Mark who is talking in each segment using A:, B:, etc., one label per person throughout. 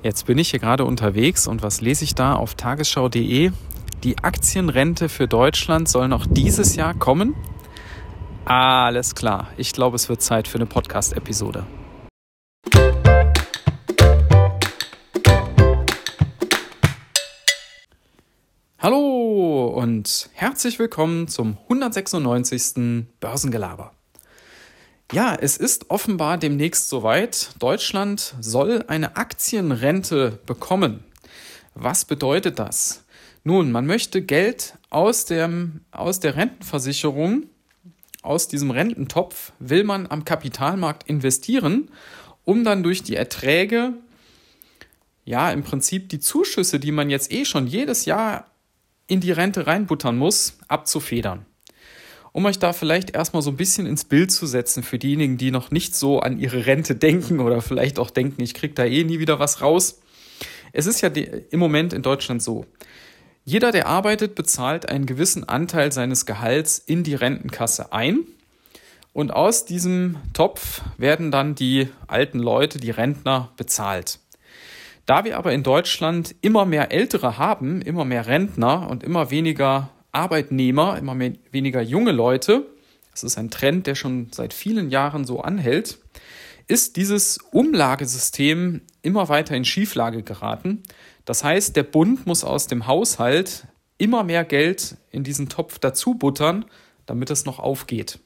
A: Jetzt bin ich hier gerade unterwegs und was lese ich da auf tagesschau.de? Die Aktienrente für Deutschland soll noch dieses Jahr kommen. Alles klar, ich glaube, es wird Zeit für eine Podcast-Episode. Hallo und herzlich willkommen zum 196. Börsengelaber. Ja, es ist offenbar demnächst soweit. Deutschland soll eine Aktienrente bekommen. Was bedeutet das? Nun, man möchte Geld aus, dem, aus der Rentenversicherung, aus diesem Rententopf, will man am Kapitalmarkt investieren, um dann durch die Erträge, ja, im Prinzip die Zuschüsse, die man jetzt eh schon jedes Jahr in die Rente reinbuttern muss, abzufedern um euch da vielleicht erstmal so ein bisschen ins Bild zu setzen für diejenigen, die noch nicht so an ihre Rente denken oder vielleicht auch denken, ich kriege da eh nie wieder was raus. Es ist ja im Moment in Deutschland so. Jeder, der arbeitet, bezahlt einen gewissen Anteil seines Gehalts in die Rentenkasse ein. Und aus diesem Topf werden dann die alten Leute, die Rentner, bezahlt. Da wir aber in Deutschland immer mehr Ältere haben, immer mehr Rentner und immer weniger Arbeitnehmer, immer mehr, weniger junge Leute, das ist ein Trend, der schon seit vielen Jahren so anhält, ist dieses Umlagesystem immer weiter in Schieflage geraten. Das heißt, der Bund muss aus dem Haushalt immer mehr Geld in diesen Topf dazu buttern, damit es noch aufgeht.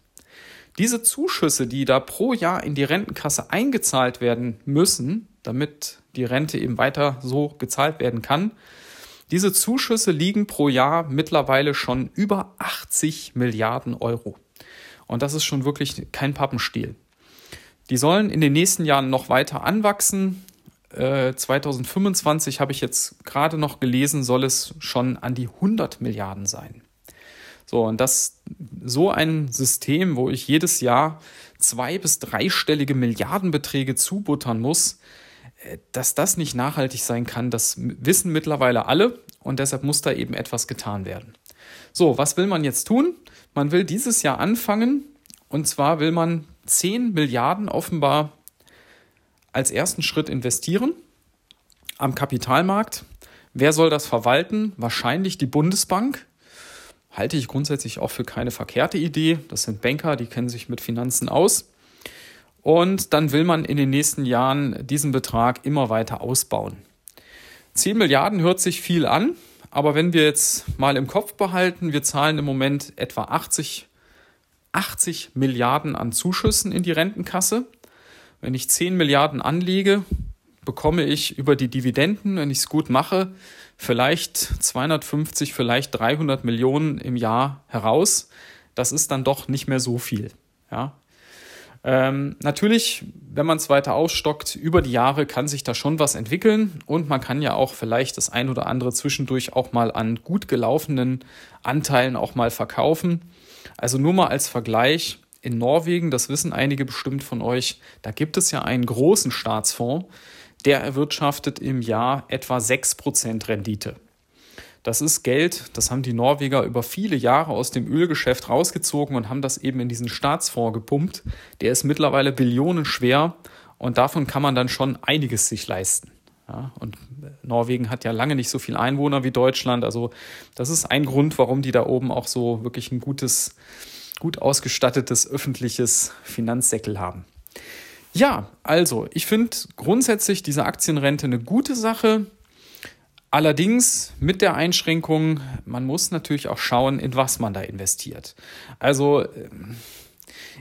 A: Diese Zuschüsse, die da pro Jahr in die Rentenkasse eingezahlt werden müssen, damit die Rente eben weiter so gezahlt werden kann, diese Zuschüsse liegen pro Jahr mittlerweile schon über 80 Milliarden Euro. Und das ist schon wirklich kein Pappenstiel. Die sollen in den nächsten Jahren noch weiter anwachsen. Äh, 2025 habe ich jetzt gerade noch gelesen, soll es schon an die 100 Milliarden sein. So, und das, so ein System, wo ich jedes Jahr zwei- bis dreistellige Milliardenbeträge zubuttern muss, dass das nicht nachhaltig sein kann, das wissen mittlerweile alle und deshalb muss da eben etwas getan werden. So, was will man jetzt tun? Man will dieses Jahr anfangen und zwar will man 10 Milliarden offenbar als ersten Schritt investieren am Kapitalmarkt. Wer soll das verwalten? Wahrscheinlich die Bundesbank. Halte ich grundsätzlich auch für keine verkehrte Idee. Das sind Banker, die kennen sich mit Finanzen aus. Und dann will man in den nächsten Jahren diesen Betrag immer weiter ausbauen. 10 Milliarden hört sich viel an, aber wenn wir jetzt mal im Kopf behalten, wir zahlen im Moment etwa 80, 80 Milliarden an Zuschüssen in die Rentenkasse. Wenn ich 10 Milliarden anlege, bekomme ich über die Dividenden, wenn ich es gut mache, vielleicht 250, vielleicht 300 Millionen im Jahr heraus. Das ist dann doch nicht mehr so viel. Ja, ähm, natürlich, wenn man es weiter ausstockt, über die Jahre kann sich da schon was entwickeln und man kann ja auch vielleicht das ein oder andere zwischendurch auch mal an gut gelaufenen Anteilen auch mal verkaufen. Also nur mal als Vergleich, in Norwegen, das wissen einige bestimmt von euch, da gibt es ja einen großen Staatsfonds, der erwirtschaftet im Jahr etwa 6% Rendite. Das ist Geld, das haben die Norweger über viele Jahre aus dem Ölgeschäft rausgezogen und haben das eben in diesen Staatsfonds gepumpt. Der ist mittlerweile Billionen schwer und davon kann man dann schon einiges sich leisten. Ja, und Norwegen hat ja lange nicht so viele Einwohner wie Deutschland. Also das ist ein Grund, warum die da oben auch so wirklich ein gutes, gut ausgestattetes öffentliches Finanzsäckel haben. Ja, also ich finde grundsätzlich diese Aktienrente eine gute Sache. Allerdings mit der Einschränkung, man muss natürlich auch schauen, in was man da investiert. Also ähm,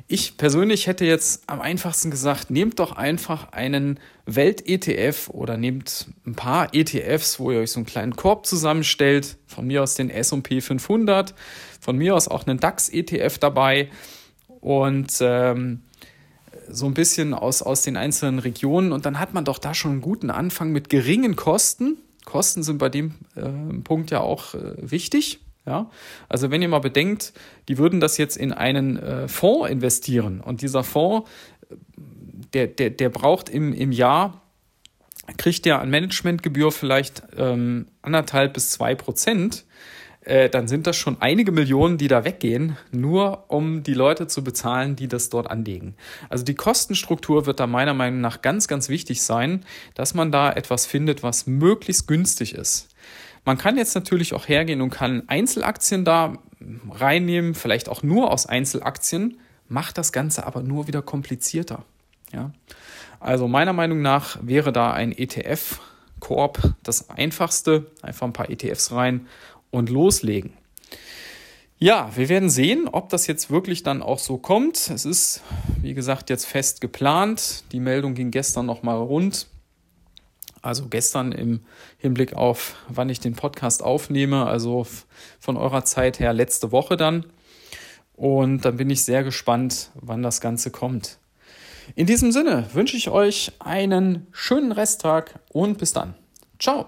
A: ich persönlich hätte jetzt am einfachsten gesagt, nehmt doch einfach einen Welt-ETF oder nehmt ein paar ETFs, wo ihr euch so einen kleinen Korb zusammenstellt, von mir aus den S&P 500, von mir aus auch einen DAX-ETF dabei. Und ähm, so ein bisschen aus, aus den einzelnen Regionen. Und dann hat man doch da schon einen guten Anfang mit geringen Kosten Kosten sind bei dem äh, Punkt ja auch äh, wichtig. Ja? Also wenn ihr mal bedenkt, die würden das jetzt in einen äh, Fonds investieren und dieser Fonds, der, der, der braucht im, im Jahr, kriegt der an Managementgebühr vielleicht ähm, anderthalb bis zwei Prozent. Äh, dann sind das schon einige Millionen, die da weggehen, nur um die Leute zu bezahlen, die das dort anlegen. Also die Kostenstruktur wird da meiner Meinung nach ganz, ganz wichtig sein, dass man da etwas findet, was möglichst günstig ist. Man kann jetzt natürlich auch hergehen und kann Einzelaktien da reinnehmen, vielleicht auch nur aus Einzelaktien, macht das Ganze aber nur wieder komplizierter. Ja? Also meiner Meinung nach wäre da ein ETF-Korb das einfachste. Einfach ein paar ETFs rein und loslegen. Ja, wir werden sehen, ob das jetzt wirklich dann auch so kommt. Es ist, wie gesagt, jetzt fest geplant. Die Meldung ging gestern nochmal rund. Also gestern im Hinblick auf, wann ich den Podcast aufnehme, also von eurer Zeit her letzte Woche dann. Und dann bin ich sehr gespannt, wann das Ganze kommt. In diesem Sinne wünsche ich euch einen schönen Resttag und bis dann. Ciao.